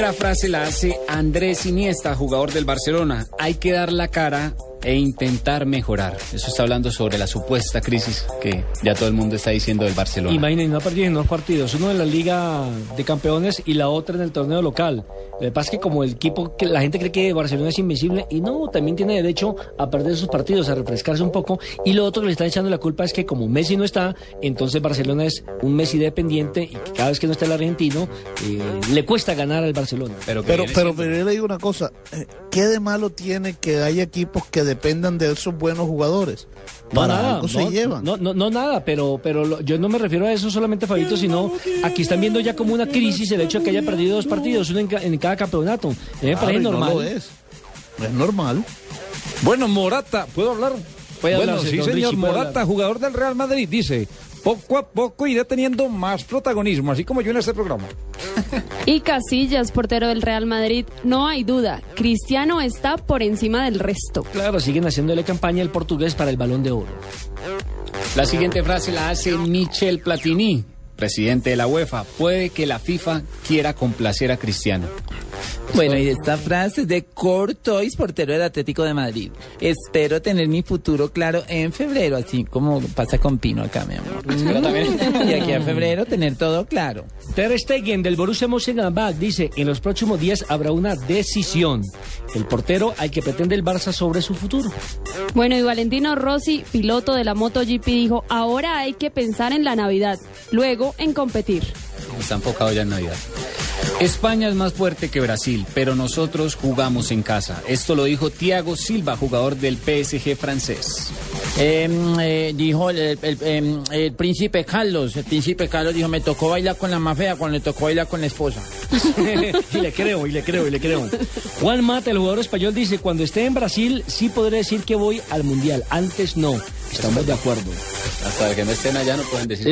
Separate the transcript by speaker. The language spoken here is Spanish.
Speaker 1: La frase la hace Andrés Iniesta, jugador del Barcelona. Hay que dar la cara e intentar mejorar. Eso está hablando sobre la supuesta crisis que ya todo el mundo está diciendo del Barcelona.
Speaker 2: Imaginen, no ha perdido en dos partidos, uno en la Liga de Campeones y la otra en el torneo local. Lo que pasa es que como el equipo, que la gente cree que Barcelona es invencible y no, también tiene derecho a perder sus partidos, a refrescarse un poco. Y lo otro que le están echando la culpa es que como Messi no está, entonces Barcelona es un Messi dependiente y que cada vez que no está el argentino, eh, le cuesta ganar al Barcelona.
Speaker 3: Pero, pero, pero, pero, yo le digo una cosa, eh, ¿qué de malo tiene que haya equipos que dependan de esos buenos jugadores?
Speaker 2: No, nada, no, se llevan. No, no, no, nada, pero, pero lo, yo no me refiero a eso solamente, Fabito, sino aquí están viendo ya como una crisis el hecho de que haya perdido dos partidos, uno en, en cada campeonato. Me parece normal.
Speaker 3: No lo es. Es normal.
Speaker 4: Bueno, Morata, ¿puedo hablar?
Speaker 2: Puede
Speaker 4: bueno,
Speaker 2: hablar,
Speaker 4: sí, señor
Speaker 2: Richie,
Speaker 4: Morata,
Speaker 2: hablar.
Speaker 4: jugador del Real Madrid, dice, poco a poco iré teniendo más protagonismo, así como yo en este programa.
Speaker 5: Y Casillas, portero del Real Madrid, no hay duda, Cristiano está por encima del resto.
Speaker 2: Claro, siguen haciéndole campaña el portugués para el balón de oro.
Speaker 1: La siguiente frase la hace Michel Platini, presidente de la UEFA. Puede que la FIFA quiera complacer a Cristiano.
Speaker 6: Bueno, y esta frase es de Cortois, portero del Atlético de Madrid. Espero tener mi futuro claro en febrero, así como pasa con Pino acá, mi amor. Y aquí a febrero tener todo claro.
Speaker 2: Ter Stegen del Borussia Mönchengladbach dice, en los próximos días habrá una decisión. El portero al que pretende el Barça sobre su futuro.
Speaker 5: Bueno, y Valentino Rossi, piloto de la MotoGP, dijo, ahora hay que pensar en la Navidad, luego en competir.
Speaker 1: Está enfocado ya en Navidad. España es más fuerte que Brasil, pero nosotros jugamos en casa. Esto lo dijo Thiago Silva, jugador del PSG francés.
Speaker 6: Eh, eh, dijo el, el- el, el príncipe Carlos, el príncipe Carlos dijo, me tocó bailar con la más fea cuando le tocó bailar con la esposa.
Speaker 2: y le creo, y le creo, y le creo. Juan Mata, el jugador español, dice, cuando esté en Brasil sí podré decir que voy al Mundial, antes no. Estamos de acuerdo.
Speaker 1: Hasta que no estén allá no pueden decir.